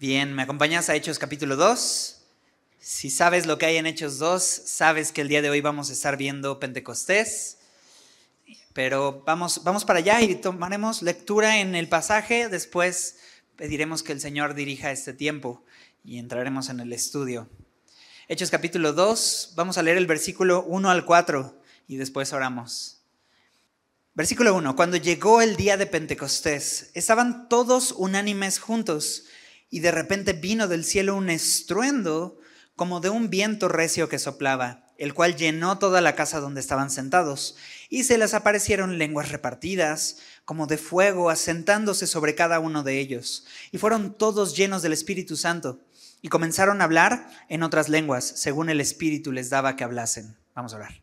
Bien, ¿me acompañas a Hechos capítulo 2? Si sabes lo que hay en Hechos 2, sabes que el día de hoy vamos a estar viendo Pentecostés. Pero vamos, vamos para allá y tomaremos lectura en el pasaje. Después pediremos que el Señor dirija este tiempo y entraremos en el estudio. Hechos capítulo 2, vamos a leer el versículo 1 al 4 y después oramos. Versículo 1. Cuando llegó el día de Pentecostés, estaban todos unánimes juntos y de repente vino del cielo un estruendo como de un viento recio que soplaba, el cual llenó toda la casa donde estaban sentados, y se les aparecieron lenguas repartidas, como de fuego, asentándose sobre cada uno de ellos, y fueron todos llenos del Espíritu Santo, y comenzaron a hablar en otras lenguas, según el Espíritu les daba que hablasen. Vamos a orar.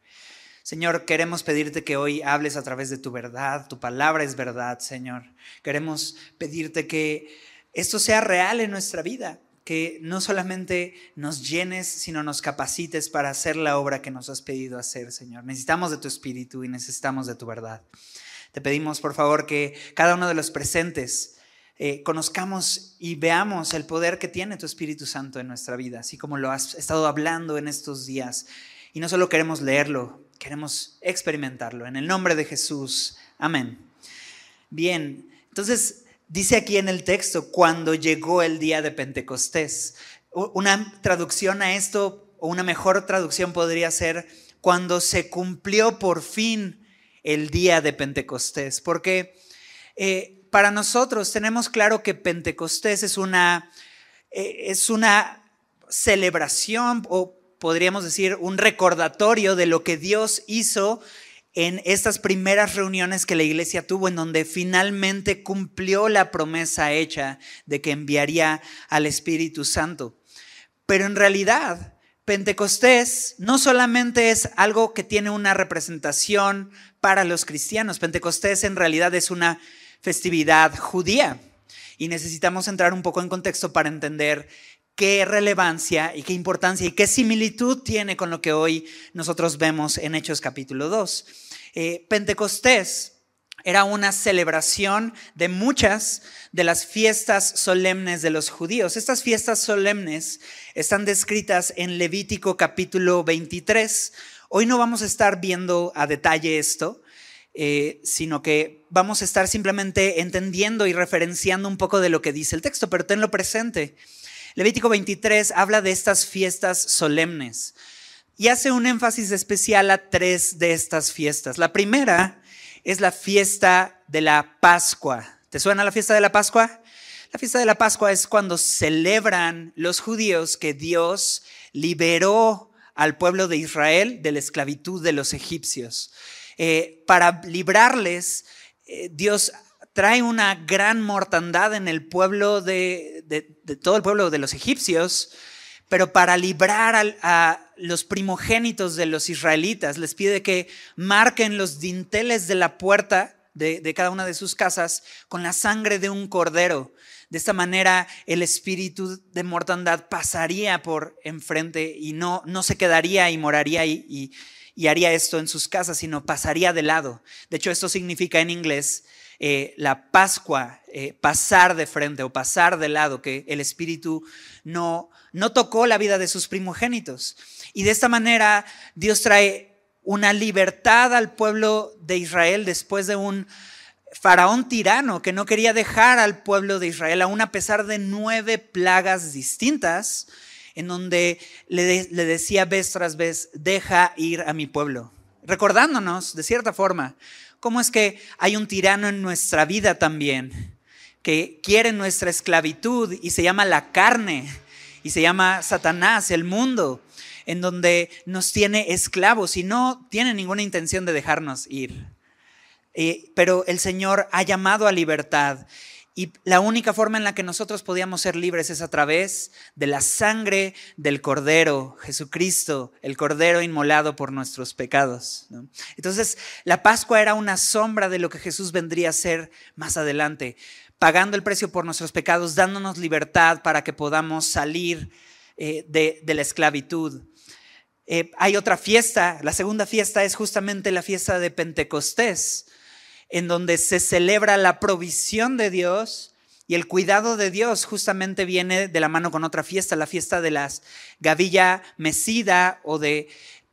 Señor, queremos pedirte que hoy hables a través de tu verdad, tu palabra es verdad, Señor. Queremos pedirte que esto sea real en nuestra vida, que no solamente nos llenes, sino nos capacites para hacer la obra que nos has pedido hacer, Señor. Necesitamos de tu espíritu y necesitamos de tu verdad. Te pedimos, por favor, que cada uno de los presentes eh, conozcamos y veamos el poder que tiene tu Espíritu Santo en nuestra vida, así como lo has estado hablando en estos días. Y no solo queremos leerlo, queremos experimentarlo. En el nombre de Jesús. Amén. Bien, entonces Dice aquí en el texto, cuando llegó el día de Pentecostés. Una traducción a esto, o una mejor traducción podría ser, cuando se cumplió por fin el día de Pentecostés. Porque eh, para nosotros tenemos claro que Pentecostés es una, eh, es una celebración o podríamos decir un recordatorio de lo que Dios hizo en estas primeras reuniones que la iglesia tuvo en donde finalmente cumplió la promesa hecha de que enviaría al Espíritu Santo. Pero en realidad, Pentecostés no solamente es algo que tiene una representación para los cristianos, Pentecostés en realidad es una festividad judía. Y necesitamos entrar un poco en contexto para entender qué relevancia y qué importancia y qué similitud tiene con lo que hoy nosotros vemos en Hechos capítulo 2. Eh, Pentecostés era una celebración de muchas de las fiestas solemnes de los judíos. Estas fiestas solemnes están descritas en Levítico capítulo 23. Hoy no vamos a estar viendo a detalle esto, eh, sino que vamos a estar simplemente entendiendo y referenciando un poco de lo que dice el texto, pero tenlo presente. Levítico 23 habla de estas fiestas solemnes y hace un énfasis especial a tres de estas fiestas. La primera es la fiesta de la Pascua. ¿Te suena la fiesta de la Pascua? La fiesta de la Pascua es cuando celebran los judíos que Dios liberó al pueblo de Israel de la esclavitud de los egipcios. Eh, para librarles, eh, Dios trae una gran mortandad en el pueblo de, de todo el pueblo de los egipcios pero para librar a, los primogénitos de los israelitas, les pide que marquen los dinteles de la puerta de, de, cada una de sus casas con la sangre de un cordero. De esta manera el espíritu de mortandad pasaría por enfrente y no, no se quedaría y moraría y, y, haría esto en sus casas, sino pasaría de lado. De hecho, esto significa en inglés eh, la Pascua, eh, pasar de frente o pasar de lado, que el espíritu no no tocó la vida de sus primogénitos. Y de esta manera Dios trae una libertad al pueblo de Israel después de un faraón tirano que no quería dejar al pueblo de Israel, aún a pesar de nueve plagas distintas, en donde le, le decía vez tras vez, deja ir a mi pueblo. Recordándonos, de cierta forma, cómo es que hay un tirano en nuestra vida también, que quiere nuestra esclavitud y se llama la carne y se llama Satanás, el mundo, en donde nos tiene esclavos y no tiene ninguna intención de dejarnos ir. Eh, pero el Señor ha llamado a libertad y la única forma en la que nosotros podíamos ser libres es a través de la sangre del Cordero, Jesucristo, el Cordero inmolado por nuestros pecados. Entonces, la Pascua era una sombra de lo que Jesús vendría a ser más adelante pagando el precio por nuestros pecados, dándonos libertad para que podamos salir eh, de, la esclavitud. Eh, hay otra fiesta, la segunda fiesta es justamente la fiesta de Pentecostés, en donde se celebra la provisión de Dios Y el cuidado de Dios justamente viene de la mano con otra fiesta, la fiesta de las gavilla mecida o de,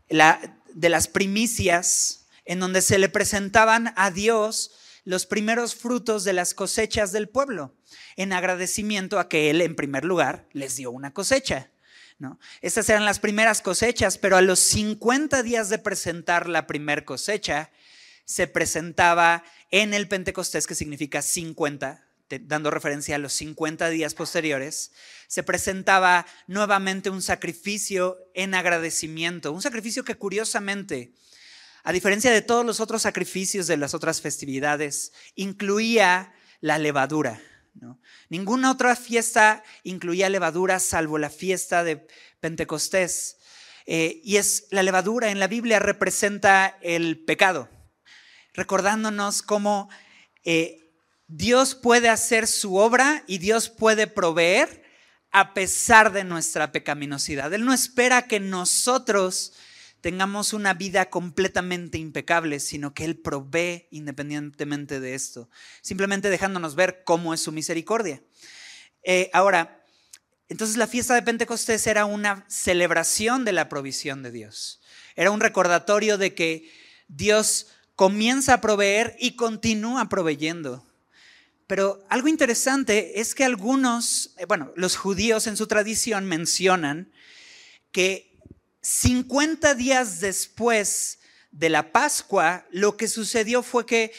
de las primicias, en donde se le presentaban a Dios los primeros frutos de las cosechas del pueblo, en agradecimiento a que Él, en primer lugar, les dio una cosecha. ¿no? Estas eran las primeras cosechas, pero a los 50 días de presentar la primer cosecha, se presentaba en el Pentecostés, que significa 50, dando referencia a los 50 días posteriores, se presentaba nuevamente un sacrificio en agradecimiento, un sacrificio que curiosamente, a diferencia de todos los otros sacrificios de las otras festividades, incluía la levadura. Ninguna otra fiesta incluía levadura salvo la fiesta de Pentecostés. Eh, y es la levadura en la Biblia representa el pecado, recordándonos cómo eh, Dios puede hacer su obra y Dios puede proveer a pesar de nuestra pecaminosidad. Él no espera que nosotros tengamos una vida completamente impecable, sino que Él provee independientemente de esto, simplemente dejándonos ver cómo es su misericordia. Eh, ahora, entonces la fiesta de Pentecostés era una celebración de la provisión de Dios, era un recordatorio de que Dios comienza a proveer y continúa proveyendo. Pero algo interesante es que algunos, eh, bueno, los judíos en su tradición mencionan que 50 días después de la Pascua, lo que sucedió fue que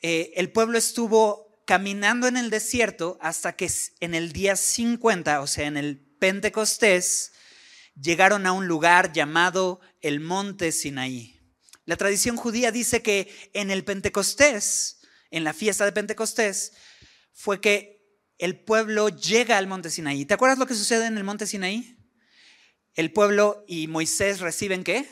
eh, el pueblo estuvo caminando en el desierto hasta que en el día 50, o sea, en el Pentecostés, llegaron a un lugar llamado el Monte Sinaí. La tradición judía dice que en el Pentecostés, en la fiesta de Pentecostés, fue que el pueblo llega al monte Sinaí. ¿Te acuerdas lo que sucede en el monte Sinaí? El pueblo y Moisés reciben qué?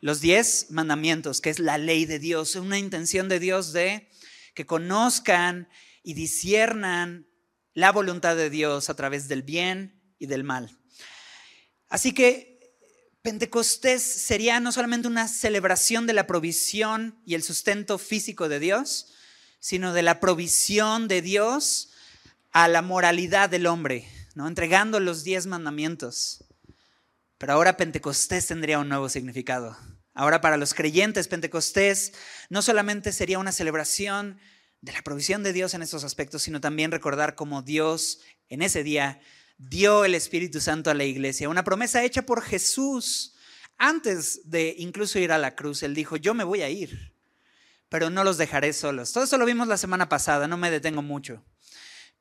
Los diez mandamientos, que es la ley de Dios, una intención de Dios de que conozcan y disiernan la voluntad de Dios a través del bien y del mal. Así que Pentecostés sería no solamente una celebración de la provisión y el sustento físico de Dios, sino de la provisión de Dios a la moralidad del hombre, ¿no? entregando los diez mandamientos. Pero ahora Pentecostés tendría un nuevo significado. Ahora para los creyentes Pentecostés no solamente sería una celebración de la provisión de Dios en estos aspectos, sino también recordar cómo Dios en ese día dio el Espíritu Santo a la iglesia, una promesa hecha por Jesús antes de incluso ir a la cruz. Él dijo, yo me voy a ir, pero no los dejaré solos. Todo eso lo vimos la semana pasada, no me detengo mucho.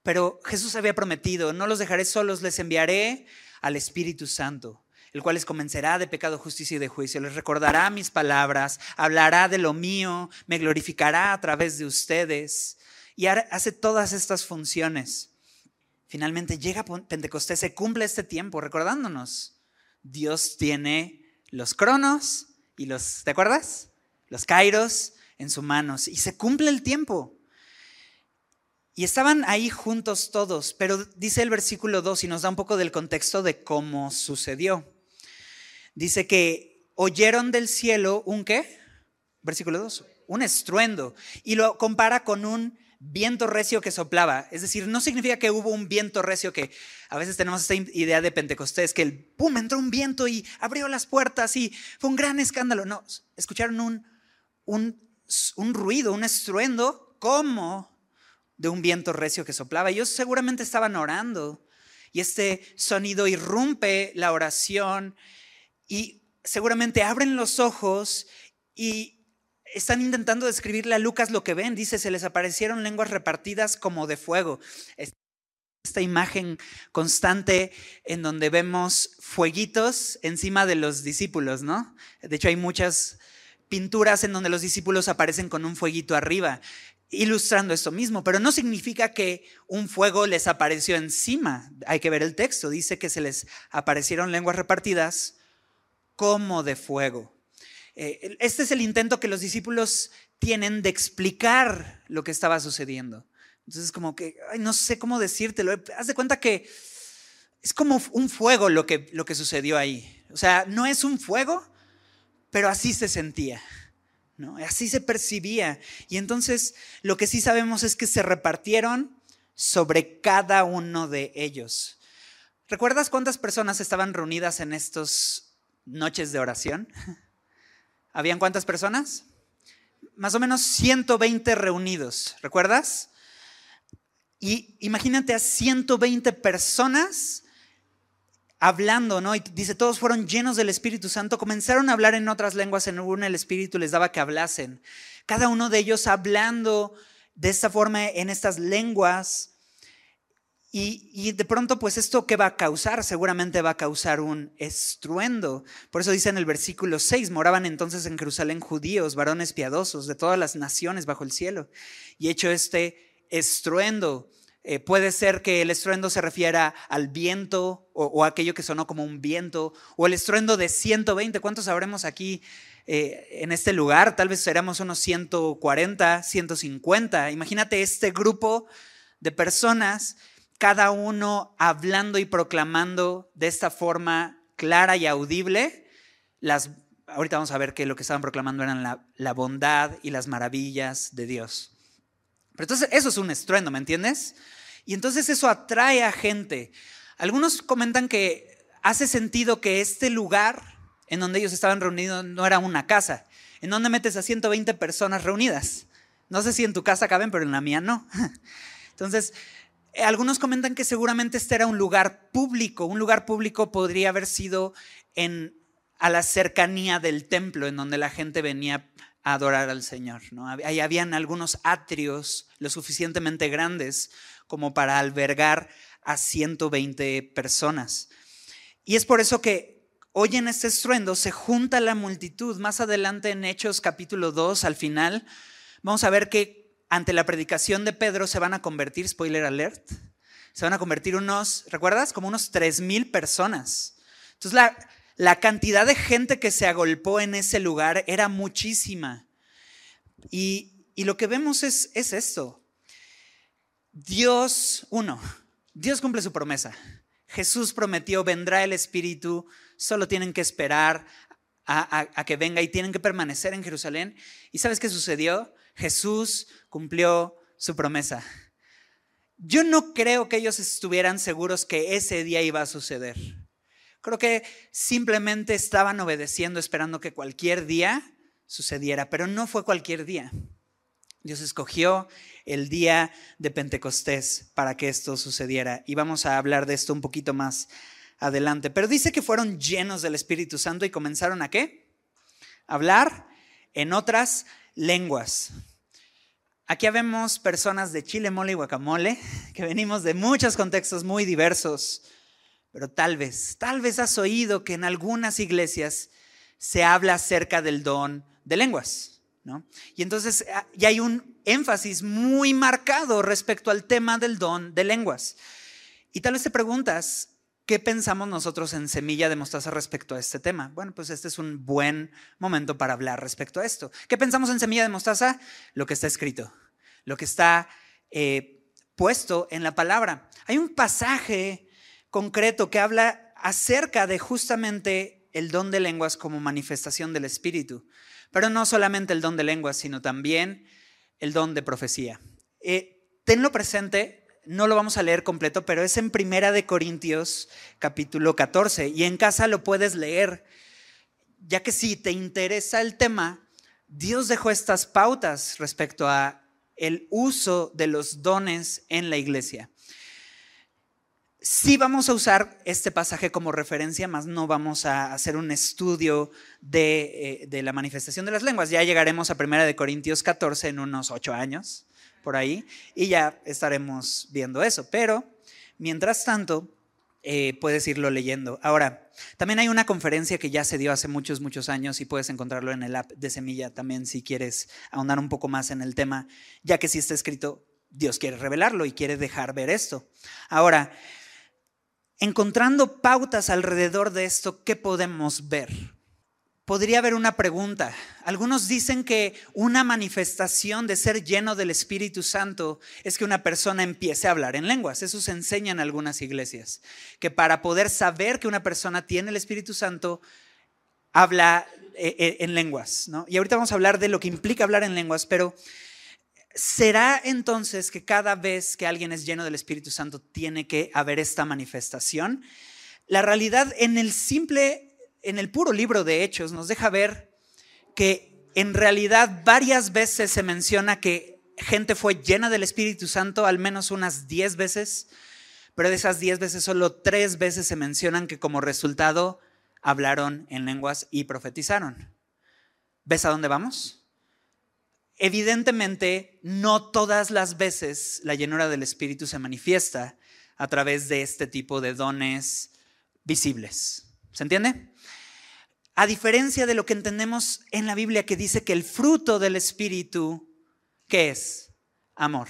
Pero Jesús había prometido, no los dejaré solos, les enviaré al Espíritu Santo, el cual les convencerá de pecado, justicia y de juicio, les recordará mis palabras, hablará de lo mío, me glorificará a través de ustedes y hace todas estas funciones. Finalmente llega Pentecostés, se cumple este tiempo recordándonos, Dios tiene los cronos y los, ¿te acuerdas? Los kairos en sus manos y se cumple el tiempo. Y estaban ahí juntos todos, pero dice el versículo 2 y nos da un poco del contexto de cómo sucedió. Dice que oyeron del cielo un qué? Versículo 2, un estruendo. Y lo compara con un viento recio que soplaba. Es decir, no significa que hubo un viento recio que a veces tenemos esta idea de Pentecostés, que el pum, entró un viento y abrió las puertas y fue un gran escándalo. No, escucharon un, un un ruido, un estruendo como de un viento recio que soplaba. Ellos seguramente estaban orando y este sonido irrumpe la oración y seguramente abren los ojos y están intentando describirle a Lucas lo que ven. Dice, se les aparecieron lenguas repartidas como de fuego. Esta imagen constante en donde vemos fueguitos encima de los discípulos, ¿no? De hecho, hay muchas pinturas en donde los discípulos aparecen con un fueguito arriba, ilustrando esto mismo, pero no significa que un fuego les apareció encima. Hay que ver el texto, dice que se les aparecieron lenguas repartidas como de fuego. Eh, este es el intento que los discípulos tienen de explicar lo que estaba sucediendo. Entonces, como que, no sé cómo decírtelo. Haz de cuenta que es como un fuego lo que, lo que sucedió ahí. O sea, no es un fuego, pero así se sentía. ¿no? Así se percibía. Y entonces lo que sí sabemos es que se repartieron sobre cada uno de ellos. ¿Recuerdas cuántas personas estaban reunidas en estas noches de oración? ¿Habían cuántas personas? Más o menos 120 reunidos, ¿recuerdas? Y imagínate a 120 personas hablando, ¿no? Y dice, todos fueron llenos del Espíritu Santo, comenzaron a hablar en otras lenguas, en una el Espíritu les daba que hablasen. Cada uno de ellos hablando de esta forma en estas lenguas. Y, de pronto, pues esto que va a causar, seguramente va a causar un estruendo. Por eso dice en el versículo 6, moraban entonces en Jerusalén judíos, varones piadosos de todas las naciones bajo el cielo. Y hecho este estruendo, eh, puede ser que el estruendo se refiera al viento o, aquello que sonó como un viento, o el estruendo de 120. ¿Cuántos sabremos aquí eh, en este lugar? Tal vez seremos unos 140, 150. Imagínate este grupo de personas cada uno hablando y proclamando de esta forma clara y audible, las, ahorita vamos a ver que lo que estaban proclamando eran la, la bondad y las maravillas de Dios. Pero entonces eso es un estruendo, ¿me entiendes? Y entonces eso atrae a gente. Algunos comentan que hace sentido que este lugar en donde ellos estaban reunidos no era una casa. ¿En donde metes a 120 personas reunidas? No sé si en tu casa caben, pero en la mía no. Entonces, algunos comentan que seguramente este era un lugar público. Un lugar público podría haber sido en, a la cercanía del templo, en donde la gente venía a adorar al Señor. Ahí habían algunos atrios lo suficientemente grandes como para albergar a 120 personas. Y es por eso que hoy en este estruendo se junta la multitud. Más adelante en Hechos capítulo 2, al final, vamos a ver que ante la predicación de Pedro se van a convertir, spoiler alert, se van a convertir unos, ¿recuerdas? Como unos tres mil personas. Entonces la, la cantidad de gente que se agolpó en ese lugar era muchísima. Y, y lo que vemos es, es esto. Dios, uno, Dios cumple su promesa. Jesús prometió, vendrá el Espíritu, solo tienen que esperar a, a, a, que venga y tienen que permanecer en Jerusalén. ¿Y sabes qué sucedió? Jesús cumplió su promesa. Yo no creo que ellos estuvieran seguros que ese día iba a suceder. Creo que simplemente estaban obedeciendo, esperando que cualquier día sucediera, pero no fue cualquier día. Dios escogió el día de Pentecostés para que esto sucediera. Y vamos a hablar de esto un poquito más adelante. Pero dice que fueron llenos del Espíritu Santo y comenzaron a qué? hablar en otras lenguas. Aquí vemos personas de chile, mole y guacamole, que venimos de muchos contextos muy diversos, pero tal vez, tal vez has oído que en algunas iglesias se habla acerca del don de lenguas, ¿no? Y entonces ah, ya hay un énfasis muy marcado respecto al tema del don de lenguas. Y tal vez te preguntas, ¿Qué pensamos nosotros en Semilla de Mostaza respecto a este tema? Bueno, pues este es un buen momento para hablar respecto a esto. ¿Qué pensamos en Semilla de Mostaza? Lo que está escrito, lo que está eh, puesto en la palabra. Hay un pasaje concreto que habla acerca de justamente el don de lenguas como manifestación del Espíritu, pero no solamente el don de lenguas, sino también el don de profecía. Eh, tenlo presente no lo vamos a leer completo, pero es en Primera de Corintios capítulo 14 y en casa lo puedes leer, ya que si te interesa el tema, Dios dejó estas pautas respecto a el uso de los dones en la iglesia. Sí vamos a usar este pasaje como referencia, más no vamos a hacer un estudio de, eh, de la manifestación de las lenguas. Ya llegaremos a Primera de Corintios 14 en unos ocho años por ahí y ya estaremos viendo eso. Pero, mientras tanto, eh, puedes irlo leyendo. Ahora, también hay una conferencia que ya se dio hace muchos, muchos años y puedes encontrarlo en el app de Semilla también si quieres ahondar un poco más en el tema, ya que si está escrito, Dios quiere revelarlo y quiere dejar ver esto. Ahora, encontrando pautas alrededor de esto, ¿qué podemos ver? Podría haber una pregunta. Algunos dicen que una manifestación de ser lleno del Espíritu Santo es que una persona empiece a hablar en lenguas. Eso se enseña en algunas iglesias. Que para poder saber que una persona tiene el Espíritu Santo, habla eh, eh, en lenguas. Y ahorita vamos a hablar de lo que implica hablar en lenguas, pero ¿será entonces que cada vez que alguien es lleno del Espíritu Santo tiene que haber esta manifestación? La realidad en el simple, en el puro libro de Hechos nos deja ver que en realidad varias veces se menciona que gente fue llena del Espíritu Santo, al menos unas 10 veces, pero de esas 10 veces solo tres veces se mencionan que como resultado hablaron en lenguas y profetizaron. ¿Ves a dónde vamos? Evidentemente, no todas las veces la llenura del Espíritu se manifiesta a través de este tipo de dones visibles. ¿Se entiende? A diferencia de lo que entendemos en la Biblia que dice que el fruto del Espíritu, ¿qué es? Amor.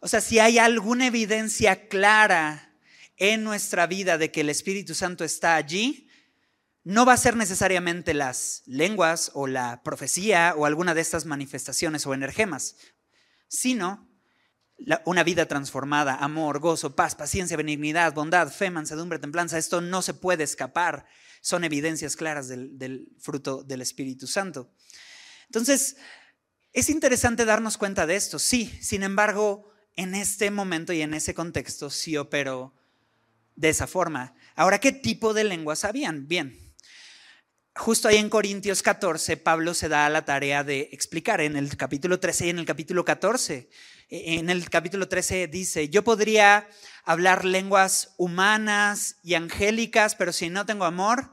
O sea, si hay alguna evidencia clara en nuestra vida de que el Espíritu Santo está allí, no va a ser necesariamente las lenguas o la profecía o alguna de estas manifestaciones o energemas, sino una vida transformada, amor, gozo, paz, paciencia, benignidad, bondad, fe, mansedumbre, templanza. Esto no se puede escapar. Son evidencias claras del, fruto del Espíritu Santo. Entonces, es interesante darnos cuenta de esto, sí. Sin embargo, en este momento y en ese contexto sí operó de esa forma. Ahora, ¿qué tipo de lenguas habían? Bien, justo ahí en Corintios 14, Pablo se da la tarea de explicar en el capítulo 13 y en el capítulo 14. E, en el capítulo 13 dice, yo podría hablar lenguas humanas y angélicas, pero si no tengo amor,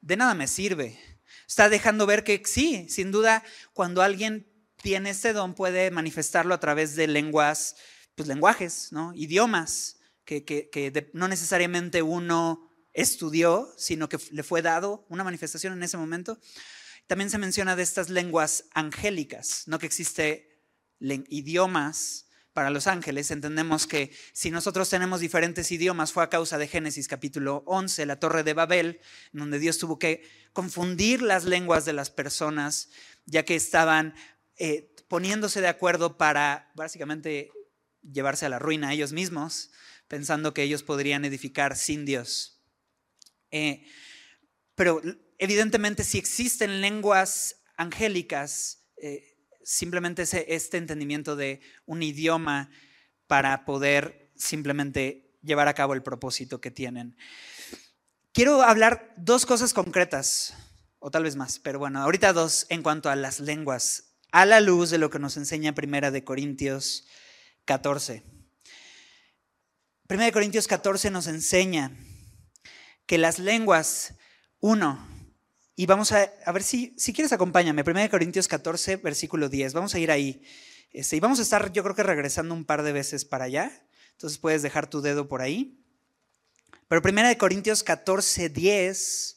de nada me sirve. Está dejando ver que sí, sin duda, cuando alguien tiene este don puede manifestarlo a través de lenguas, pues lenguajes, ¿no? idiomas, que, que no necesariamente uno estudió, sino que le fue dado una manifestación en ese momento. También se menciona de estas lenguas angélicas, no que existe idiomas para los ángeles. Entendemos que si nosotros tenemos diferentes idiomas fue a causa de Génesis capítulo 11, la torre de Babel, donde Dios tuvo que confundir las lenguas de las personas, ya que estaban eh, poniéndose de acuerdo para básicamente llevarse a la ruina a ellos mismos, pensando que ellos podrían edificar sin Dios. Eh, pero evidentemente si existen lenguas angélicas, eh, simplemente es este entendimiento de un idioma para poder simplemente llevar a cabo el propósito que tienen. Quiero hablar dos cosas concretas, o tal vez más, pero bueno, ahorita dos en cuanto a las lenguas, a la luz de lo que nos enseña Primera de Corintios 14. Primera de Corintios 14 nos enseña que las lenguas, uno, y vamos a, a ver si, si quieres acompáñame, 1 Corintios 14, versículo 10, vamos a ir ahí. Este, y vamos a estar, yo creo que regresando un par de veces para allá, entonces puedes dejar tu dedo por ahí. Pero 1 Corintios 14, 10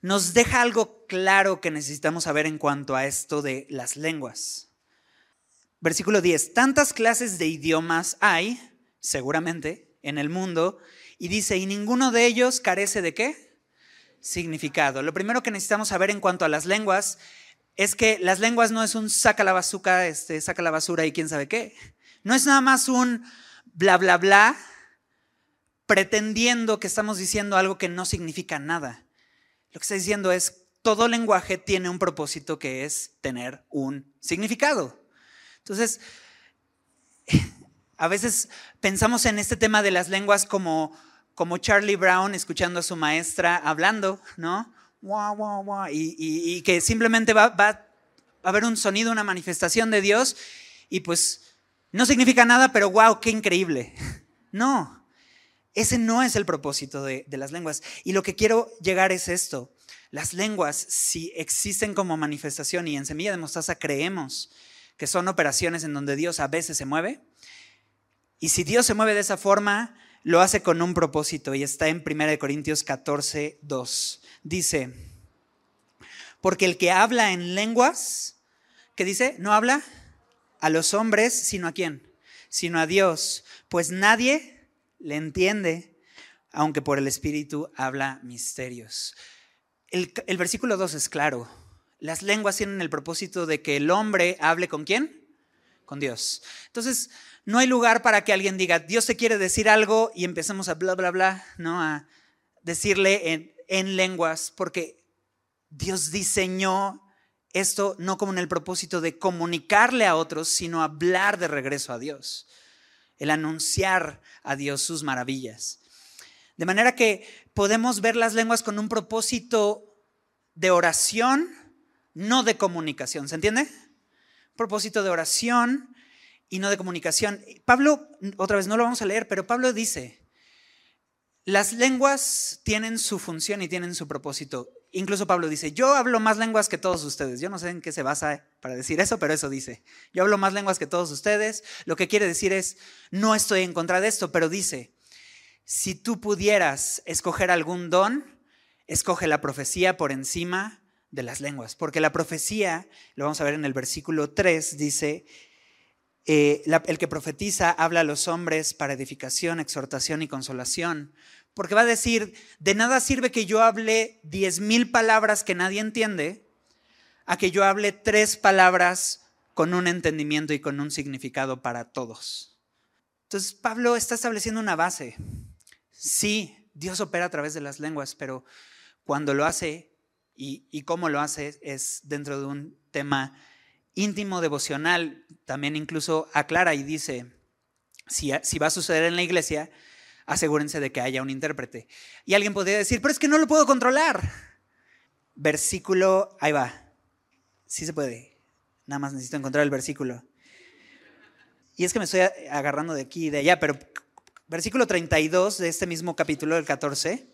nos deja algo claro que necesitamos saber en cuanto a esto de las lenguas. Versículo 10, tantas clases de idiomas hay, seguramente, en el mundo, y dice, y ninguno de ellos carece de qué? Significado. Lo primero que necesitamos saber en cuanto a las lenguas es que las lenguas no es un saca la basura, este, saca la basura y quién sabe qué. No es nada más un bla, bla, bla, pretendiendo que estamos diciendo algo que no significa nada. Lo que está diciendo es, todo lenguaje tiene un propósito que es tener un significado. Entonces, a veces pensamos en este tema de las lenguas como como Charlie Brown escuchando a su maestra hablando, ¿no? Y, que simplemente va, va, a haber un sonido, una manifestación de Dios y pues no significa nada, pero wow, qué increíble. No, ese no es el propósito de, de las lenguas. Y lo que quiero llegar es esto. Las lenguas, si existen como manifestación y en Semilla de Mostaza creemos que son operaciones en donde Dios a veces se mueve, y si Dios se mueve de esa forma, lo hace con un propósito y está en 1 Corintios 14, 2. Dice, porque el que habla en lenguas, ¿qué dice? No habla a los hombres, sino a quién? Sino a Dios, pues nadie le entiende, aunque por el Espíritu habla misterios. El, versículo 2 es claro. Las lenguas tienen el propósito de que el hombre hable con quién? Con Dios. Entonces, no hay lugar para que alguien diga, Dios te quiere decir algo y empecemos a bla, bla, bla, ¿no? A decirle en, en lenguas, porque Dios diseñó esto no como en el propósito de comunicarle a otros, sino hablar de regreso a Dios, el anunciar a Dios sus maravillas. De manera que podemos ver las lenguas con un propósito de oración, no de comunicación. ¿Se entiende? Propósito de oración y no de comunicación. Pablo, otra vez no lo vamos a leer, pero Pablo dice, las lenguas tienen su función y tienen su propósito. Incluso Pablo dice, yo hablo más lenguas que todos ustedes. Yo no sé en qué se basa para decir eso, pero eso dice. Yo hablo más lenguas que todos ustedes. Lo que quiere decir es, no estoy en contra de esto, pero dice, si tú pudieras escoger algún don, escoge la profecía por encima de las lenguas. Porque la profecía, lo vamos a ver en el versículo 3, dice, eh, el que profetiza habla a los hombres para edificación, exhortación y consolación. Porque va a decir, de nada sirve que yo hable diez mil palabras que nadie entiende, a que yo hable tres palabras con un entendimiento y con un significado para todos. Entonces Pablo está estableciendo una base. Sí, Dios opera a través de las lenguas, pero cuando lo hace y, y cómo lo hace es dentro de un tema íntimo devocional también incluso aclara y dice, si, va a suceder en la iglesia, asegúrense de que haya un intérprete. Y alguien podría decir, pero es que no lo puedo controlar. Versículo, ahí va. Sí se puede. Nada más necesito encontrar el versículo. Y es que me estoy agarrando de aquí y de allá, pero versículo 32 de este mismo capítulo, del 14,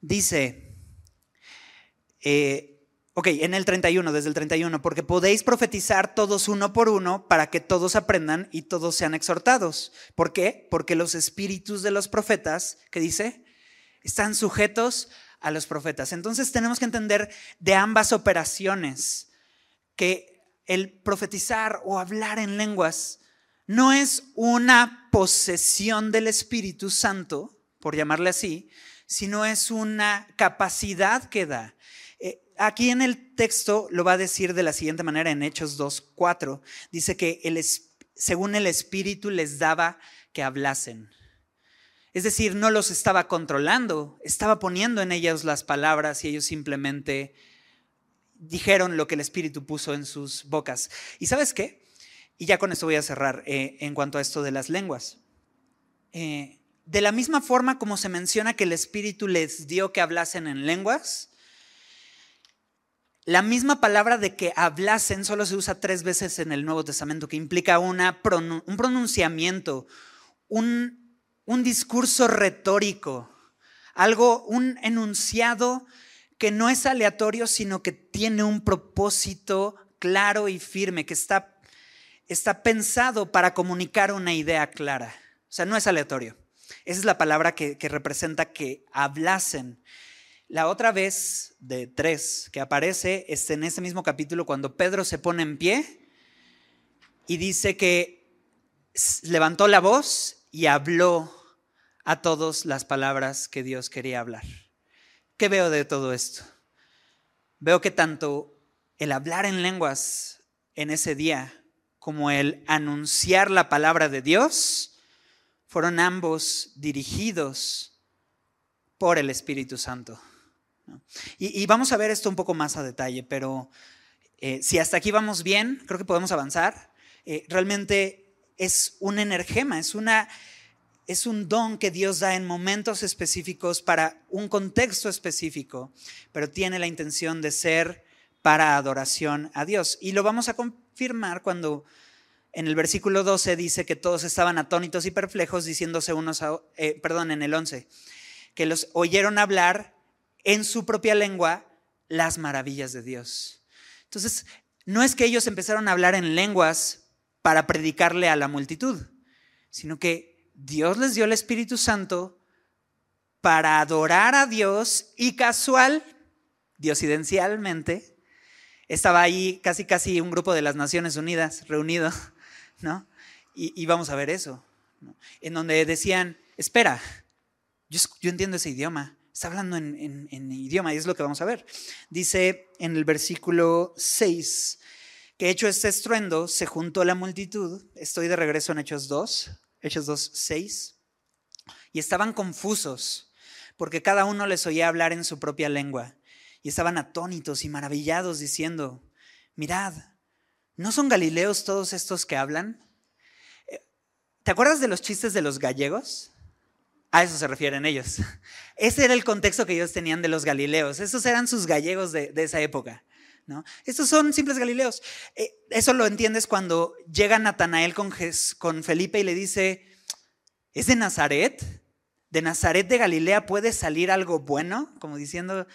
dice, eh, Ok, en el 31, desde el 31, porque podéis profetizar todos uno por uno para que todos aprendan y todos sean exhortados. ¿Por qué? Porque los espíritus de los profetas, ¿qué dice? Están sujetos a los profetas. Entonces tenemos que entender de ambas operaciones que el profetizar o hablar en lenguas no es una posesión del Espíritu Santo, por llamarle así, sino es una capacidad que da aquí en el texto lo va a decir de la siguiente manera en Hechos 2.4. Dice que el, según el Espíritu les daba que hablasen. Es decir, no los estaba controlando, estaba poniendo en ellos las palabras y ellos simplemente dijeron lo que el Espíritu puso en sus bocas. ¿Y sabes qué? Y ya con esto voy a cerrar eh, en cuanto a esto de las lenguas. Eh, de la misma forma como se menciona que el Espíritu les dio que hablasen en lenguas, la misma palabra de que hablasen solo se usa tres veces en el Nuevo Testamento, que implica una, un pronunciamiento, un, un discurso retórico, algo, un enunciado que no es aleatorio, sino que tiene un propósito claro y firme, que está, está pensado para comunicar una idea clara. O sea, no es aleatorio. Esa es la palabra que, que representa que hablasen. La otra vez de tres que aparece es en ese mismo capítulo cuando Pedro se pone en pie y dice que levantó la voz y habló a todos las palabras que Dios quería hablar. ¿Qué veo de todo esto? Veo que tanto el hablar en lenguas en ese día como el anunciar la palabra de Dios fueron ambos dirigidos por el Espíritu Santo. Y, vamos a ver esto un poco más a detalle, pero eh, si hasta aquí vamos bien, creo que podemos avanzar. Eh, realmente es un energema, es, una, es un don que Dios da en momentos específicos para un contexto específico, pero tiene la intención de ser para adoración a Dios. Y lo vamos a confirmar cuando en el versículo 12 dice que todos estaban atónitos y perplejos, diciéndose unos, a, eh, perdón, en el 11, que los oyeron hablar en su propia lengua las maravillas de Dios. Entonces, no es que ellos empezaron a hablar en lenguas para predicarle a la multitud, sino que Dios les dio el Espíritu Santo para adorar a Dios y casual, diosidencialmente, estaba ahí casi casi un grupo de las Naciones Unidas reunido, ¿no? Y, vamos a ver eso, en donde decían, espera, yo, yo entiendo ese idioma, Está hablando en, idioma y es lo que vamos a ver. Dice en el versículo 6 que hecho este estruendo, se juntó la multitud. Estoy de regreso en Hechos 2, Hechos 2, 6. Y estaban confusos porque cada uno les oía hablar en su propia lengua. Y estaban atónitos y maravillados diciendo, mirad, ¿no son galileos todos estos que hablan? Eh, ¿Te acuerdas de los chistes de los gallegos? A eso se refieren ellos. Ese era el contexto que ellos tenían de los galileos. Esos eran sus gallegos de, esa época. ¿no? Estos son simples galileos. Eh, eso lo entiendes cuando llega Natanael con, Felipe y le dice, ¿es de Nazaret? ¿De Nazaret de Galilea puede salir algo bueno? Como diciendo,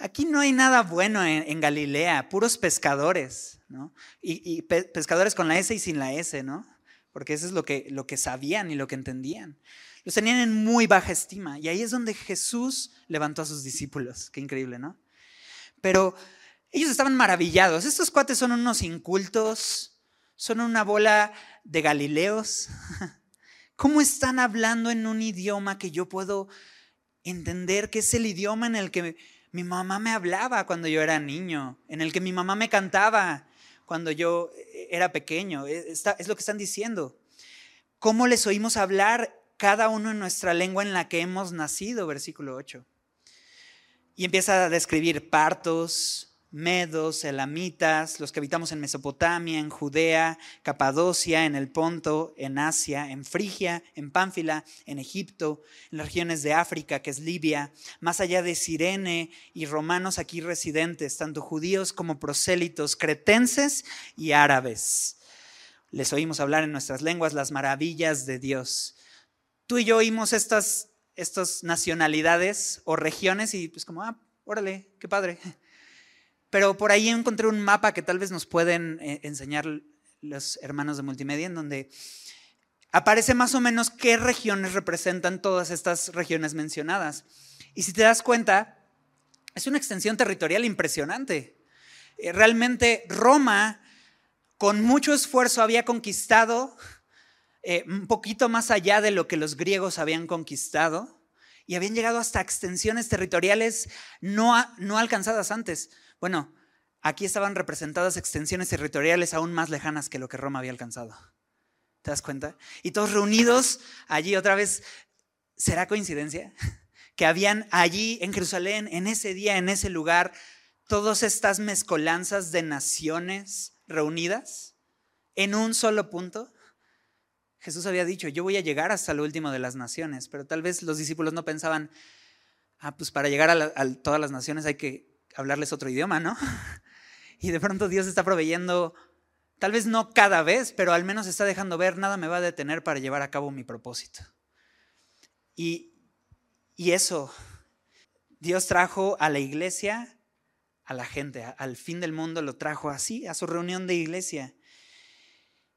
aquí no hay nada bueno en, Galilea, puros pescadores, ¿no? Y, pescadores con la S y sin la S, ¿no? Porque eso es lo que, lo que sabían y lo que entendían. Los tenían en muy baja estima. Y ahí es donde Jesús levantó a sus discípulos. Qué increíble, ¿no? Pero ellos estaban maravillados. Estos cuates son unos incultos, son una bola de galileos. ¿Cómo están hablando en un idioma que yo puedo entender que es el idioma en el que mi mamá me hablaba cuando yo era niño, en el que mi mamá me cantaba cuando yo era pequeño? Es, lo que están diciendo. ¿Cómo les oímos hablar cada uno en nuestra lengua en la que hemos nacido? Versículo 8. Y empieza a describir partos, medos, elamitas, los que habitamos en Mesopotamia, en Judea, Capadocia, en el Ponto, en Asia, en Frigia, en Pánfila, en Egipto, en las regiones de África, que es Libia, más allá de Sirene y romanos aquí residentes, tanto judíos como prosélitos, cretenses y árabes. Les oímos hablar en nuestras lenguas las maravillas de Dios. Tú y yo oímos estas, estas nacionalidades o regiones y pues como, ah, órale, qué padre pero por ahí encontré un mapa que tal vez nos pueden eh, enseñar los hermanos de multimedia, en donde aparece más o menos qué regiones representan todas estas regiones mencionadas. Y si te das cuenta, es una extensión territorial impresionante. Eh, realmente Roma, con mucho esfuerzo, había conquistado eh, un poquito más allá de lo que los griegos habían conquistado y habían llegado hasta extensiones territoriales no, no alcanzadas antes. Bueno, aquí estaban representadas extensiones territoriales aún más lejanas que lo que Roma había alcanzado. ¿Te das cuenta? Y todos reunidos allí otra vez. ¿Será coincidencia? Que habían allí en Jerusalén, en ese día, en ese lugar, todas estas mezcolanzas de naciones reunidas en un solo punto. Jesús había dicho, yo voy a llegar hasta lo último de las naciones, pero tal vez los discípulos no pensaban, ah, pues para llegar a, a todas las naciones hay que hablarles otro idioma, ¿no? Y de pronto Dios está proveyendo, tal vez no cada vez, pero al menos está dejando ver, nada me va a detener para llevar a cabo mi propósito. Y, y eso, Dios trajo a la iglesia, a la gente, al fin del mundo lo trajo así, a su reunión de iglesia.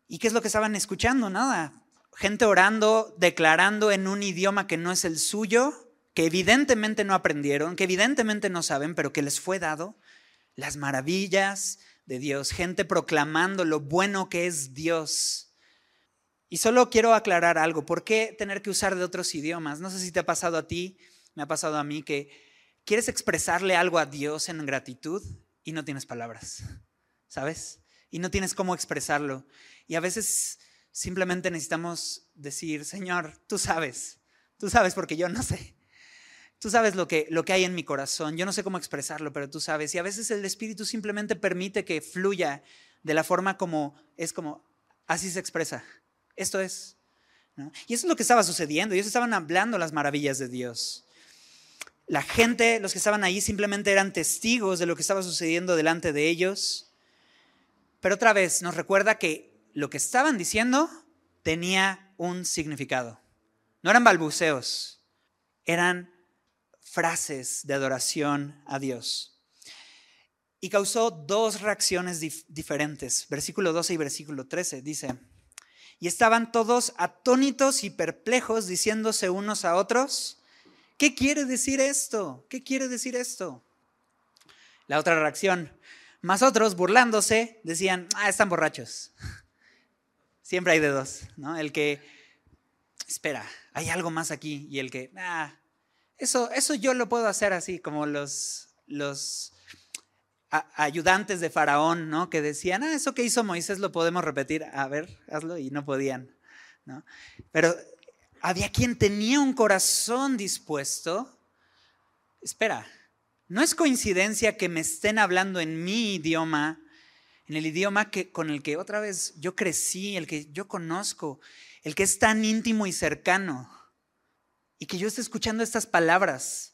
¿Y qué es lo que estaban escuchando? Nada. Gente orando, declarando en un idioma que no es el suyo, que evidentemente no aprendieron, que evidentemente no saben, pero que les fue dado, las maravillas de Dios, gente proclamando lo bueno que es Dios. Y solo quiero aclarar algo, ¿por qué tener que usar de otros idiomas? No sé si te ha pasado a ti, me ha pasado a mí, que quieres expresarle algo a Dios en gratitud y no tienes palabras, ¿sabes? Y no tienes cómo expresarlo. Y a veces simplemente necesitamos decir, Señor, tú sabes, tú sabes porque yo no sé. Tú sabes lo que, lo que hay en mi corazón. Yo no sé cómo expresarlo, pero tú sabes. Y a veces el Espíritu simplemente permite que fluya de la forma como es como, así se expresa. Esto es. Y eso es lo que estaba sucediendo. Ellos estaban hablando las maravillas de Dios. La gente, los que estaban ahí, simplemente eran testigos de lo que estaba sucediendo delante de ellos. Pero otra vez nos recuerda que lo que estaban diciendo tenía un significado. No eran balbuceos, eran frases de adoración a Dios. Y causó dos reacciones diferentes. Versículo 12 y versículo 13 dice, y estaban todos atónitos y perplejos diciéndose unos a otros, ¿qué quiere decir esto? ¿Qué quiere decir esto? La otra reacción, más otros burlándose decían, ah, están borrachos. Siempre hay de dos, ¿no? El que, espera, hay algo más aquí y el que, ah, eso, eso yo lo puedo hacer así, como los, los ayudantes de Faraón, ¿no? Que decían, ah, eso que hizo Moisés lo podemos repetir. A ver, hazlo, y no podían, ¿no? Pero había quien tenía un corazón dispuesto. Espera, no es coincidencia que me estén hablando en mi idioma en el idioma que, con el que otra vez yo crecí, el que yo conozco, el que es tan íntimo y cercano, y que yo esté escuchando estas palabras,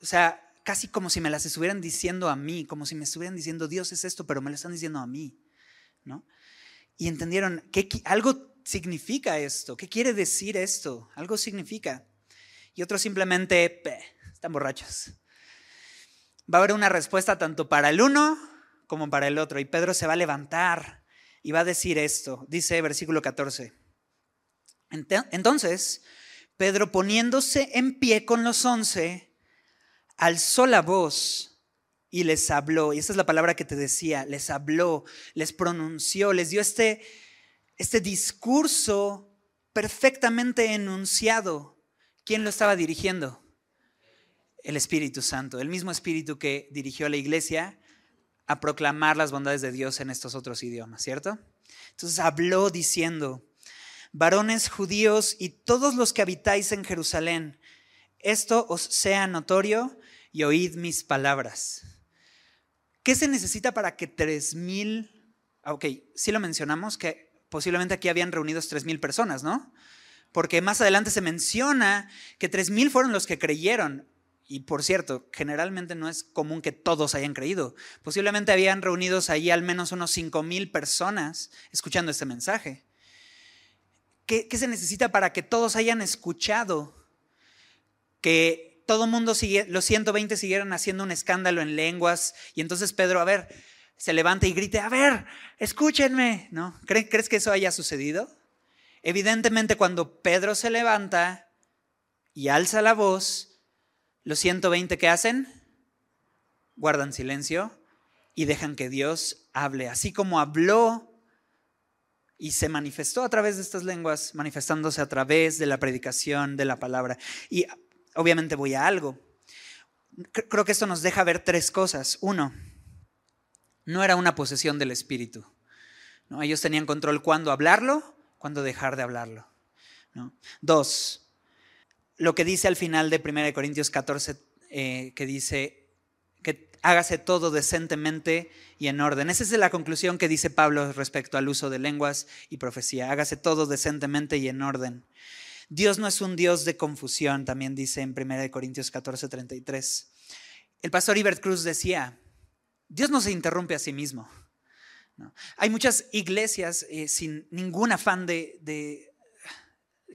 o sea, casi como si me las estuvieran diciendo a mí, como si me estuvieran diciendo, Dios es esto, pero me lo están diciendo a mí, ¿no? Y entendieron, que algo significa esto? ¿Qué quiere decir esto? Algo significa. Y otros simplemente, están borrachos. Va a haber una respuesta tanto para el uno como para el otro. Y Pedro se va a levantar y va a decir esto. Dice versículo 14. Entonces, Pedro poniéndose en pie con los once, alzó la voz y les habló. Y esta es la palabra que te decía, les habló, les pronunció, les dio este, este discurso perfectamente enunciado. ¿Quién lo estaba dirigiendo? El Espíritu Santo, el mismo Espíritu que dirigió a la iglesia a proclamar las bondades de Dios en estos otros idiomas, ¿cierto? Entonces habló diciendo, varones judíos y todos los que habitáis en Jerusalén, esto os sea notorio y oíd mis palabras. ¿Qué se necesita para que tres mil, ah, ok, sí lo mencionamos, que posiblemente aquí habían reunidos tres mil personas, ¿no? Porque más adelante se menciona que tres mil fueron los que creyeron. Y por cierto, generalmente no es común que todos hayan creído. Posiblemente habían reunidos ahí al menos unos cinco mil personas escuchando este mensaje. ¿Qué, ¿Qué, se necesita para que todos hayan escuchado? Que todo mundo sigue, los 120 siguieron haciendo un escándalo en lenguas y entonces Pedro, a ver, se levanta y grite, a ver, escúchenme, ¿no? ¿Crees que eso haya sucedido? Evidentemente cuando Pedro se levanta y alza la voz, los 120 que hacen, guardan silencio y dejan que Dios hable, así como habló y se manifestó a través de estas lenguas, manifestándose a través de la predicación de la palabra. Y obviamente voy a algo. Creo que esto nos deja ver tres cosas. Uno, no era una posesión del Espíritu. ¿no? Ellos tenían control cuándo hablarlo, cuándo dejar de hablarlo. Dos, lo que dice al final de 1 Corintios 14, eh, que dice que hágase todo decentemente y en orden. Esa es la conclusión que dice Pablo respecto al uso de lenguas y profecía. Hágase todo decentemente y en orden. Dios no es un Dios de confusión, también dice en 1 Corintios 14, 33. El pastor Ibert Cruz decía, Dios no se interrumpe a sí mismo. Hay muchas iglesias eh, sin ningún afán de, de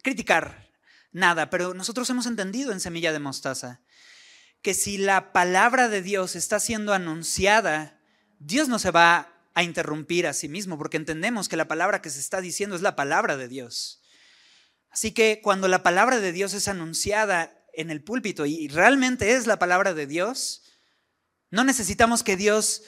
criticar nada, pero nosotros hemos entendido en Semilla de Mostaza que si la palabra de Dios está siendo anunciada, Dios no se va a interrumpir a sí mismo, porque entendemos que la palabra que se está diciendo es la palabra de Dios. Así que cuando la palabra de Dios es anunciada en el púlpito y realmente es la palabra de Dios, no necesitamos que Dios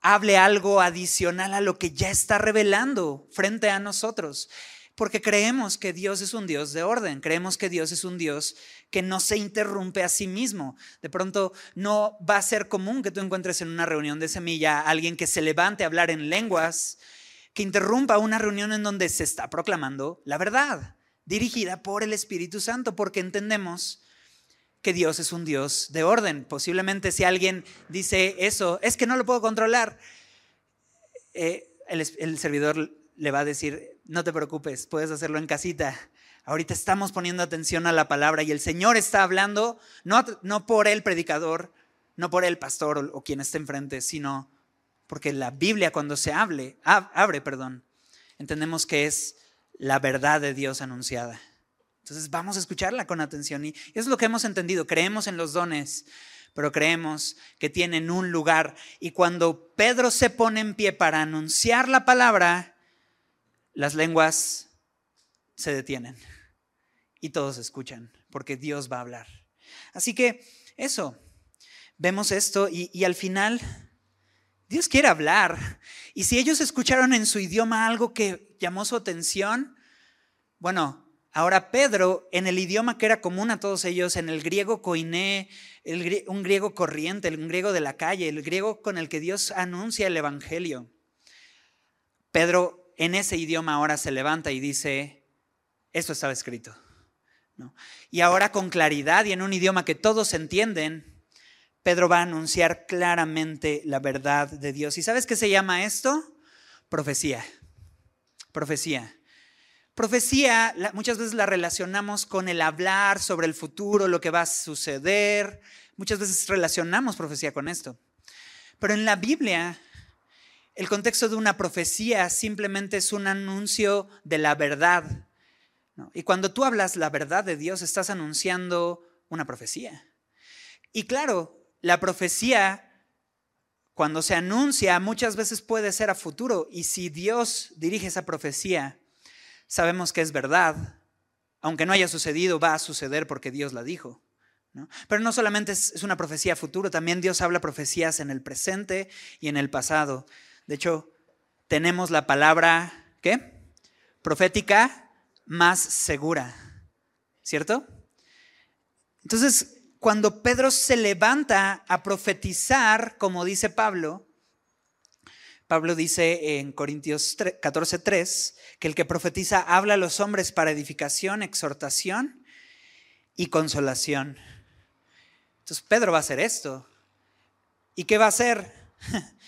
hable algo adicional a lo que ya está revelando frente a nosotros, porque creemos que Dios es un Dios de orden, creemos que Dios es un Dios que no se interrumpe a sí mismo. De pronto no va a ser común que tú encuentres en una reunión de semilla a alguien que se levante a hablar en lenguas, que interrumpa una reunión en donde se está proclamando la verdad, dirigida por el Espíritu Santo, porque entendemos que Dios es un Dios de orden. Posiblemente si alguien dice eso, es que no lo puedo controlar, eh, el, servidor le va a decir, no te preocupes, puedes hacerlo en casita. Ahorita estamos poniendo atención a la palabra y el Señor está hablando, no, no por el predicador, no por el pastor o, o, quien esté enfrente, sino porque la Biblia cuando se hable, abre, perdón, entendemos que es la verdad de Dios anunciada. Entonces vamos a escucharla con atención. Y es lo que hemos entendido. Creemos en los dones, pero creemos que tienen un lugar. Y cuando Pedro se pone en pie para anunciar la palabra, las lenguas se detienen y todos escuchan, porque Dios va a hablar. Así que eso, vemos esto y, al final Dios quiere hablar. Y si ellos escucharon en su idioma algo que llamó su atención, bueno, Ahora Pedro, en el idioma que era común a todos ellos, en el griego koiné, un griego corriente, un griego de la calle, el griego con el que Dios anuncia el Evangelio, Pedro en ese idioma ahora se levanta y dice, esto estaba escrito. Y ahora con claridad y en un idioma que todos entienden, Pedro va a anunciar claramente la verdad de Dios. ¿Y sabes qué se llama esto? Profecía. Profecía. Profecía muchas veces la relacionamos con el hablar sobre el futuro, lo que va a suceder. Muchas veces relacionamos profecía con esto. Pero en la Biblia, el contexto de una profecía simplemente es un anuncio de la verdad. Y cuando tú hablas la verdad de Dios, estás anunciando una profecía. Y claro, la profecía, cuando se anuncia, muchas veces puede ser a futuro. Y si Dios dirige esa profecía, sabemos que es verdad. Aunque no haya sucedido, va a suceder porque Dios la dijo. Pero no solamente es, una profecía futuro, también Dios habla profecías en el presente y en el pasado. De hecho, tenemos la palabra, ¿qué? Profética más segura, ¿cierto? Entonces, cuando Pedro se levanta a profetizar, como dice Pablo, Pablo dice en Corintios 14:3 que el que profetiza habla a los hombres para edificación, exhortación y consolación. Entonces Pedro va a hacer esto. ¿Y qué va a hacer?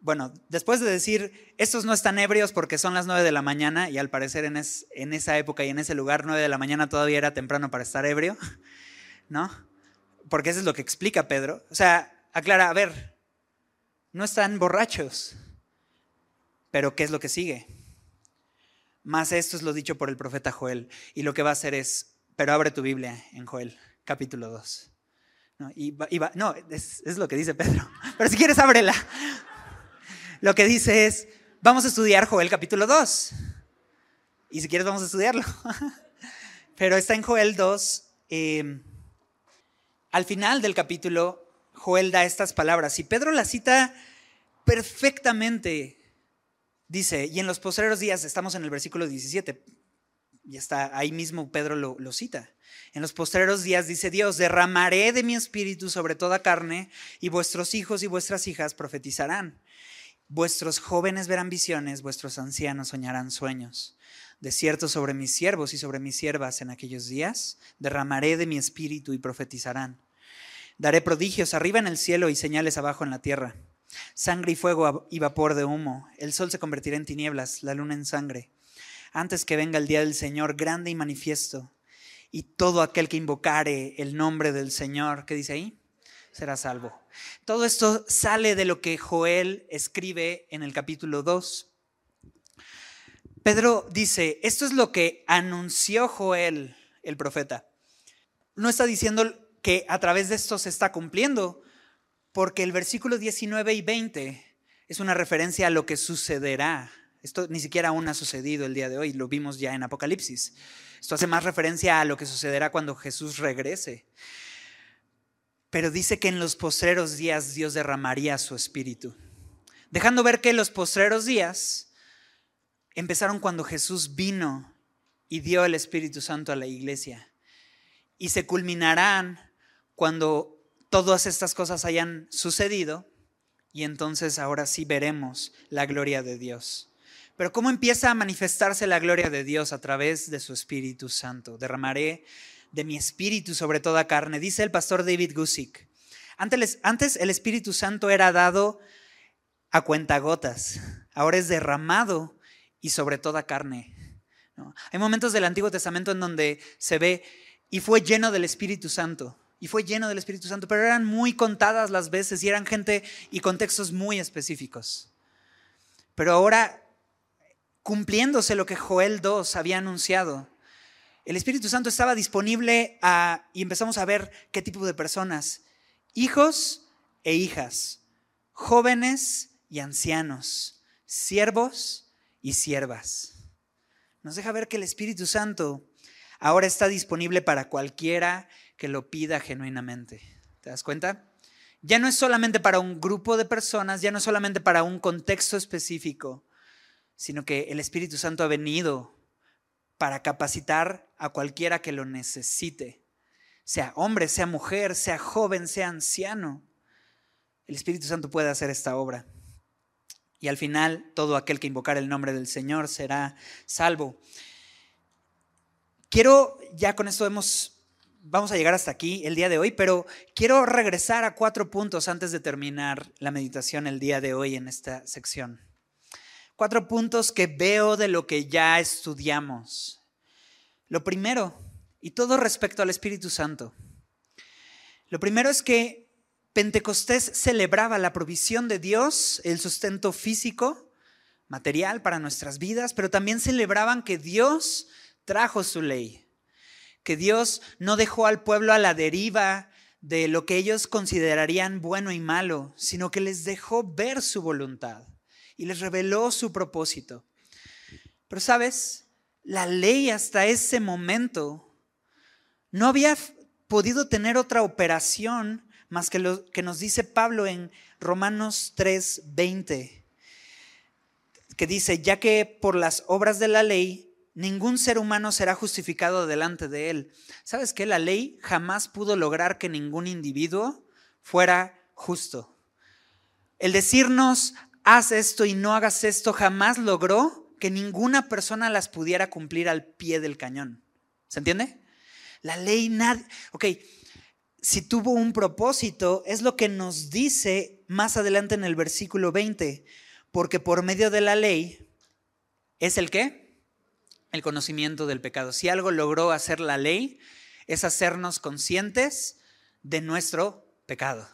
Bueno, después de decir, estos no están ebrios porque son las nueve de la mañana, y al parecer en, esa época y en ese lugar, nueve de la mañana todavía era temprano para estar ebrio, ¿no? porque eso es lo que explica Pedro. O sea, aclara, a ver, no están borrachos, pero ¿qué es lo que sigue? Más esto es lo dicho por el profeta Joel. Y lo que va a hacer es, pero abre tu Biblia en Joel, capítulo 2. No, no es, es lo que dice Pedro. Pero si quieres, ábrela. Lo que dice es, vamos a estudiar Joel capítulo 2. Y si quieres, vamos a estudiarlo. Pero está en Joel 2. Eh, al final del capítulo, Joel da estas palabras y Pedro la cita perfectamente. Dice, y en los postreros días, estamos en el versículo 17, y está ahí mismo Pedro lo, lo, cita. En los postreros días dice Dios, derramaré de mi espíritu sobre toda carne, y vuestros hijos y vuestras hijas profetizarán. Vuestros jóvenes verán visiones, vuestros ancianos soñarán sueños. De cierto, sobre mis siervos y sobre mis siervas en aquellos días, derramaré de mi espíritu y profetizarán. Daré prodigios arriba en el cielo y señales abajo en la tierra. Sangre y fuego y vapor de humo. El sol se convertirá en tinieblas, la luna en sangre. Antes que venga el día del Señor grande y manifiesto. Y todo aquel que invocare el nombre del Señor, ¿qué dice ahí? Será salvo. Todo esto sale de lo que Joel escribe en el capítulo 2. Pedro dice, esto es lo que anunció Joel, el profeta. No está diciendo que a través de esto se está cumpliendo, porque el versículo 19 y 20 es una referencia a lo que sucederá. Esto ni siquiera aún ha sucedido el día de hoy, lo vimos ya en Apocalipsis. Esto hace más referencia a lo que sucederá cuando Jesús regrese. Pero dice que en los postreros días Dios derramaría su espíritu, dejando ver que los postreros días empezaron cuando Jesús vino y dio el Espíritu Santo a la iglesia y se culminarán cuando todas estas cosas hayan sucedido y entonces ahora sí veremos la gloria de Dios. Pero ¿cómo empieza a manifestarse la gloria de Dios a través de su Espíritu Santo? Derramaré de mi Espíritu sobre toda carne, dice el pastor David Gusick. Antes, el Espíritu Santo era dado a cuentagotas, ahora es derramado y sobre toda carne. Hay momentos del Antiguo Testamento en donde se ve y fue lleno del Espíritu Santo y fue lleno del Espíritu Santo, pero eran muy contadas las veces y eran gente y contextos muy específicos. Pero ahora, cumpliéndose lo que Joel 2 había anunciado, el Espíritu Santo estaba disponible a, y empezamos a ver qué tipo de personas, hijos e hijas, jóvenes y ancianos, siervos y siervas. Nos deja ver que el Espíritu Santo ahora está disponible para cualquiera que lo pida genuinamente. ¿Te das cuenta? Ya no es solamente para un grupo de personas, ya no es solamente para un contexto específico, sino que el Espíritu Santo ha venido para capacitar a cualquiera que lo necesite, sea hombre, sea mujer, sea joven, sea anciano. El Espíritu Santo puede hacer esta obra. Y al final, todo aquel que invocar el nombre del Señor será salvo. Quiero, ya con esto hemos vamos a llegar hasta aquí el día de hoy, pero quiero regresar a cuatro puntos antes de terminar la meditación el día de hoy en esta sección. Cuatro puntos que veo de lo que ya estudiamos. Lo primero, y todo respecto al Espíritu Santo. Lo primero es que Pentecostés celebraba la provisión de Dios, el sustento físico, material para nuestras vidas, pero también celebraban que Dios trajo su ley, que Dios no dejó al pueblo a la deriva de lo que ellos considerarían bueno y malo, sino que les dejó ver su voluntad y les reveló su propósito. Pero sabes, la ley hasta ese momento no había podido tener otra operación más que lo que nos dice Pablo en Romanos 3:20, que dice, ya que por las obras de la ley ningún ser humano será justificado delante de él. ¿Sabes que La ley jamás pudo lograr que ningún individuo fuera justo. El decirnos, haz esto y no hagas esto, jamás logró que ninguna persona las pudiera cumplir al pie del cañón. ¿Se entiende? La ley, nadie, ok, si tuvo un propósito, es lo que nos dice más adelante en el versículo 20, porque por medio de la ley es el qué? el conocimiento del pecado. Si algo logró hacer la ley, es hacernos conscientes de nuestro pecado.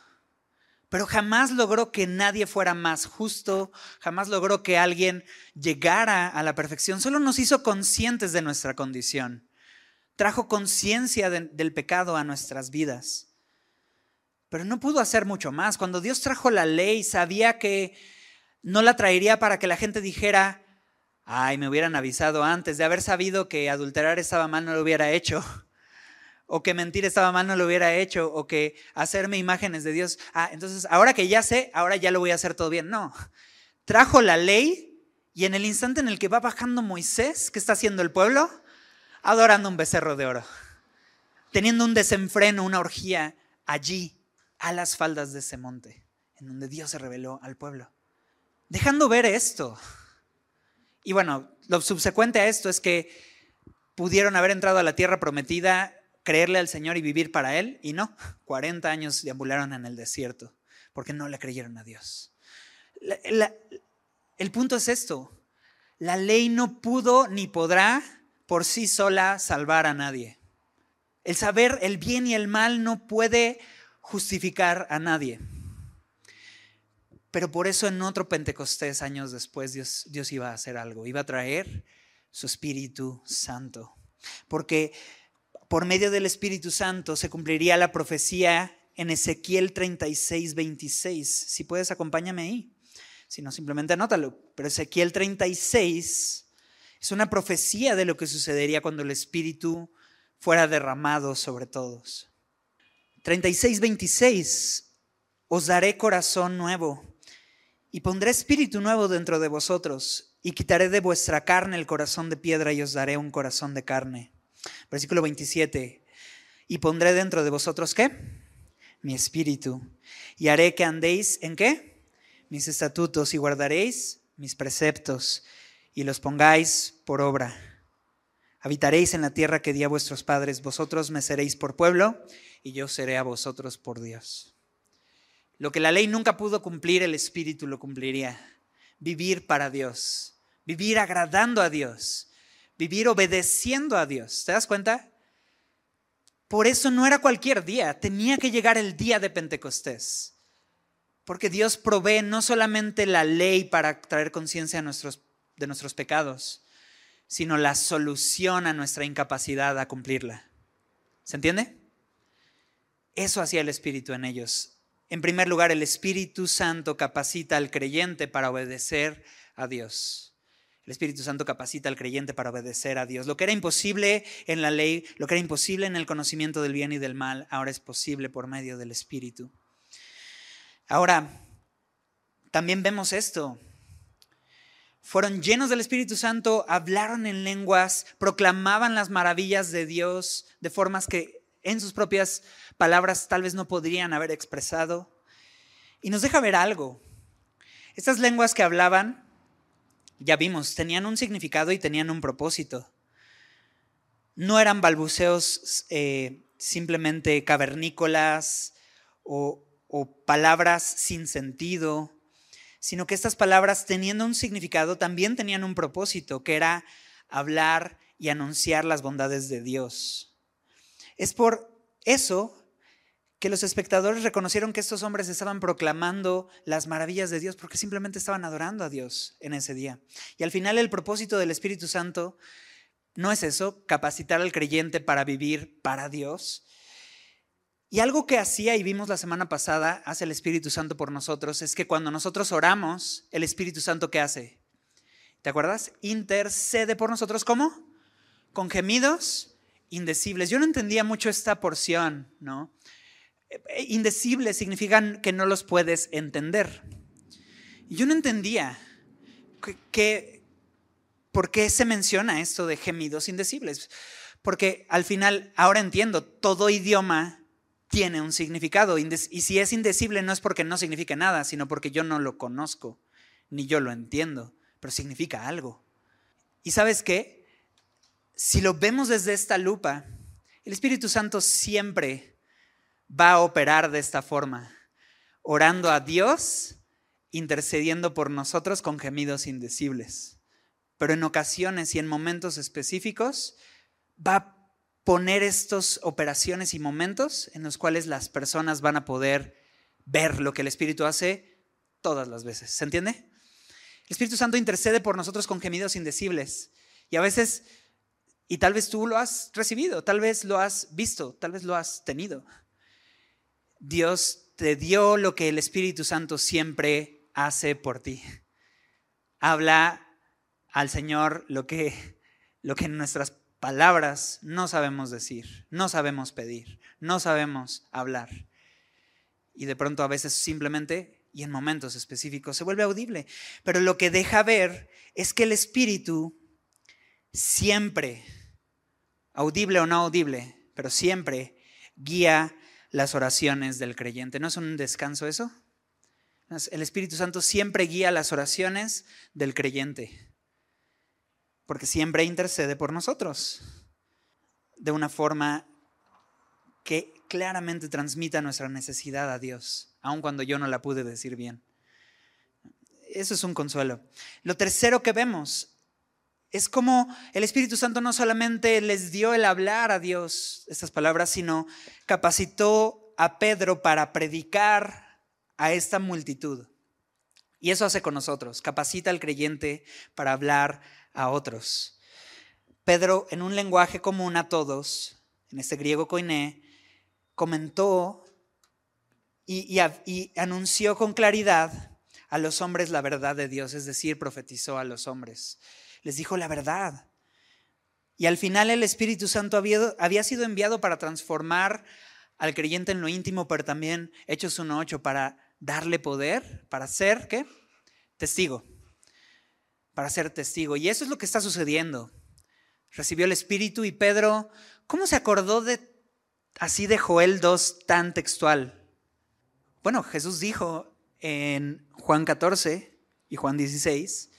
Pero jamás logró que nadie fuera más justo, jamás logró que alguien llegara a la perfección, solo nos hizo conscientes de nuestra condición. Trajo conciencia del pecado a nuestras vidas. Pero no pudo hacer mucho más. Cuando Dios trajo la ley, sabía que no la traería para que la gente dijera, Ay, me hubieran avisado antes de haber sabido que adulterar estaba mal, no lo hubiera hecho. O que mentir estaba mal, no lo hubiera hecho. O que hacerme imágenes de Dios. Ah, entonces ahora que ya sé, ahora ya lo voy a hacer todo bien. No. Trajo la ley y en el instante en el que va bajando Moisés, ¿qué está haciendo el pueblo? Adorando un becerro de oro. Teniendo un desenfreno, una orgía allí, a las faldas de ese monte, en donde Dios se reveló al pueblo. Dejando ver esto. Y bueno, lo subsecuente a esto es que pudieron haber entrado a la tierra prometida, creerle al Señor y vivir para Él, y no, 40 años deambularon en el desierto, porque no le creyeron a Dios. el punto es esto, la ley no pudo ni podrá por sí sola salvar a nadie. El saber el bien y el mal no puede justificar a nadie. Pero por eso en otro Pentecostés, años después, Dios, Dios iba a hacer algo, iba a traer su Espíritu Santo. Porque por medio del Espíritu Santo se cumpliría la profecía en Ezequiel 36, 26. Si puedes, acompáñame ahí. Si no, simplemente anótalo. Pero Ezequiel 36 es una profecía de lo que sucedería cuando el Espíritu fuera derramado sobre todos. 36, 26. Os daré corazón nuevo y pondré espíritu nuevo dentro de vosotros, y quitaré de vuestra carne el corazón de piedra y os daré un corazón de carne. Versículo 27. Y pondré dentro de vosotros qué? Mi espíritu. Y haré que andéis en qué? Mis estatutos y guardaréis mis preceptos y los pongáis por obra. Habitaréis en la tierra que di a vuestros padres, vosotros me seréis por pueblo y yo seré a vosotros por Dios. Lo que la ley nunca pudo cumplir, el Espíritu lo cumpliría. Vivir para Dios, vivir agradando a Dios, vivir obedeciendo a Dios. ¿Te das cuenta? Por eso no era cualquier día, tenía que llegar el día de Pentecostés. Porque Dios provee no solamente la ley para traer conciencia de nuestros pecados, sino la solución a nuestra incapacidad a cumplirla. ¿Se entiende? Eso hacía el Espíritu en ellos. En primer lugar, el Espíritu Santo capacita al creyente para obedecer a Dios. El Espíritu Santo capacita al creyente para obedecer a Dios. Lo que era imposible en la ley, lo que era imposible en el conocimiento del bien y del mal, ahora es posible por medio del Espíritu. Ahora, también vemos esto. Fueron llenos del Espíritu Santo, hablaron en lenguas, proclamaban las maravillas de Dios de formas que en sus propias palabras tal vez no podrían haber expresado. Y nos deja ver algo. Estas lenguas que hablaban, ya vimos, tenían un significado y tenían un propósito. No eran balbuceos eh, simplemente cavernícolas o, o palabras sin sentido, sino que estas palabras teniendo un significado también tenían un propósito, que era hablar y anunciar las bondades de Dios. Es por eso que los espectadores reconocieron que estos hombres estaban proclamando las maravillas de Dios porque simplemente estaban adorando a Dios en ese día. Y al final el propósito del Espíritu Santo no es eso, capacitar al creyente para vivir para Dios. Y algo que hacía y vimos la semana pasada, hace el Espíritu Santo por nosotros, es que cuando nosotros oramos, el Espíritu Santo ¿qué hace? ¿Te acuerdas? Intercede por nosotros, ¿cómo? Con gemidos indecibles. Yo no entendía mucho esta porción, ¿no? Indecibles significan que no los puedes entender. Y yo no entendía que, por qué se menciona esto de gemidos indecibles. Porque al final, ahora entiendo, todo idioma tiene un significado. Y si es indecible no es porque no signifique nada, sino porque yo no lo conozco, ni yo lo entiendo, pero significa algo. ¿Y sabes qué? Si lo vemos desde esta lupa, el Espíritu Santo siempre va a operar de esta forma, orando a Dios, intercediendo por nosotros con gemidos indecibles. Pero en ocasiones y en momentos específicos va a poner estas operaciones y momentos en los cuales las personas van a poder ver lo que el Espíritu hace todas las veces. ¿Se entiende? El Espíritu Santo intercede por nosotros con gemidos indecibles. Y a veces, y tal vez tú lo has recibido, tal vez lo has visto, tal vez lo has tenido. Dios te dio lo que el Espíritu Santo siempre hace por ti. Habla al Señor lo que, lo que en nuestras palabras no sabemos decir, no sabemos pedir, no sabemos hablar. Y de pronto a veces simplemente y en momentos específicos se vuelve audible. Pero lo que deja ver es que el Espíritu siempre, audible o no audible, pero siempre guía las oraciones del creyente. ¿No es un descanso eso? El Espíritu Santo siempre guía las oraciones del creyente, porque siempre intercede por nosotros de una forma que claramente transmita nuestra necesidad a Dios, aun cuando yo no la pude decir bien. Eso es un consuelo. Lo tercero que vemos es como el Espíritu Santo no solamente les dio el hablar a Dios estas palabras, sino capacitó a Pedro para predicar a esta multitud. Y eso hace con nosotros, capacita al creyente para hablar a otros. Pedro, en un lenguaje común a todos, en este griego koiné, comentó y, y anunció con claridad a los hombres la verdad de Dios, es decir, profetizó a los hombres les dijo la verdad. Y al final el Espíritu Santo había, sido enviado para transformar al creyente en lo íntimo, pero también Hechos 1.8 para darle poder, para ser, ¿qué? Testigo. Para ser testigo. Y eso es lo que está sucediendo. Recibió el Espíritu y Pedro, ¿cómo se acordó de así de Joel 2 tan textual? Bueno, Jesús dijo en Juan 14 y Juan 16,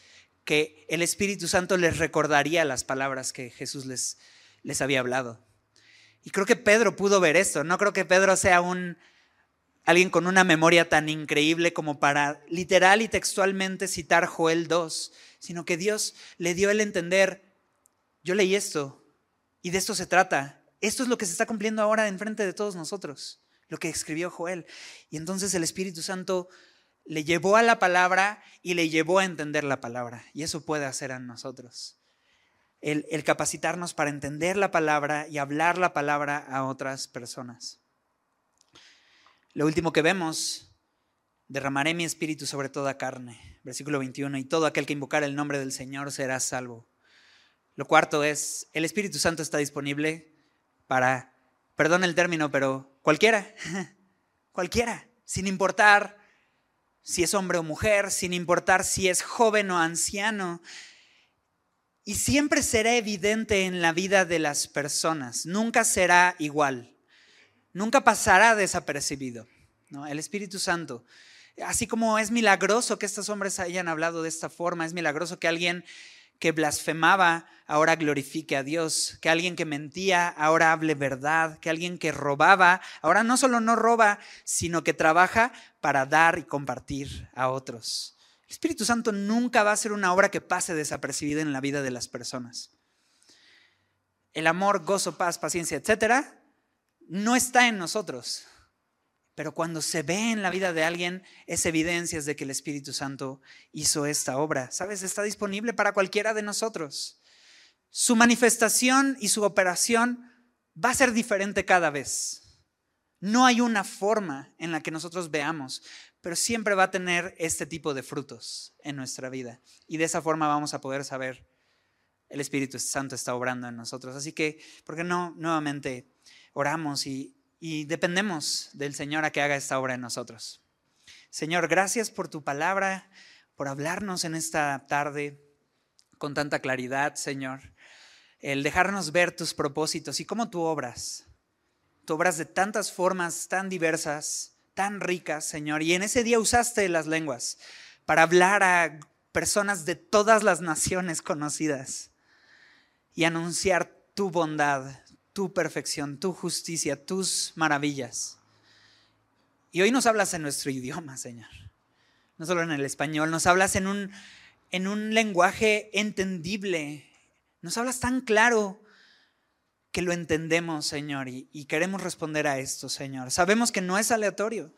que el Espíritu Santo les recordaría las palabras que Jesús les, les había hablado. Y creo que Pedro pudo ver esto. No creo que Pedro sea un alguien con una memoria tan increíble como para literal y textualmente citar Joel 2, sino que Dios le dio el entender, yo leí esto y de esto se trata. Esto es lo que se está cumpliendo ahora en frente de todos nosotros, lo que escribió Joel. Y entonces el Espíritu Santo le llevó a la palabra y le llevó a entender la palabra. Y eso puede hacer a nosotros. El, capacitarnos para entender la palabra y hablar la palabra a otras personas. Lo último que vemos, derramaré mi espíritu sobre toda carne. Versículo 21, y todo aquel que invocar el nombre del Señor será salvo. Lo cuarto es, el Espíritu Santo está disponible para, perdón el término, pero cualquiera, cualquiera, sin importar si es hombre o mujer, sin importar si es joven o anciano. Y siempre será evidente en la vida de las personas, nunca será igual, nunca pasará desapercibido. ¿no? El Espíritu Santo, así como es milagroso que estos hombres hayan hablado de esta forma, es milagroso que alguien que blasfemaba ahora glorifique a Dios, que alguien que mentía ahora hable verdad, que alguien que robaba ahora no solo no roba, sino que trabaja para dar y compartir a otros. El Espíritu Santo nunca va a ser una obra que pase desapercibida en la vida de las personas. El amor, gozo, paz, paciencia, etcétera, no está en nosotros. Pero cuando se ve en la vida de alguien, es evidencia de que el Espíritu Santo hizo esta obra. ¿Sabes? Está disponible para cualquiera de nosotros. Su manifestación y su operación va a ser diferente cada vez. No hay una forma en la que nosotros veamos, pero siempre va a tener este tipo de frutos en nuestra vida. Y de esa forma vamos a poder saber el Espíritu Santo está obrando en nosotros. Así que, ¿por qué no nuevamente oramos y y dependemos del Señor a que haga esta obra en nosotros. Señor, gracias por tu palabra, por hablarnos en esta tarde con tanta claridad, Señor. El dejarnos ver tus propósitos y cómo tú obras. Tú obras de tantas formas tan diversas, tan ricas, Señor. Y en ese día usaste las lenguas para hablar a personas de todas las naciones conocidas y anunciar tu bondad, tu perfección, tu justicia, tus maravillas. Y hoy nos hablas en nuestro idioma, Señor. No solo en el español, nos hablas en un, en un lenguaje entendible. Nos hablas tan claro que lo entendemos, Señor, y, y queremos responder a esto, Señor. Sabemos que no es aleatorio.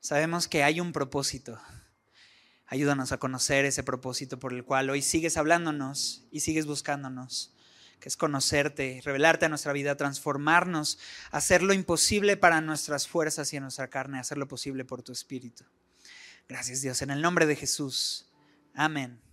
Sabemos que hay un propósito. Ayúdanos a conocer ese propósito por el cual hoy sigues hablándonos y sigues buscándonos que es conocerte, revelarte a nuestra vida, transformarnos, hacer lo imposible para nuestras fuerzas y en nuestra carne, hacer lo posible por tu espíritu. Gracias Dios, en el nombre de Jesús. Amén.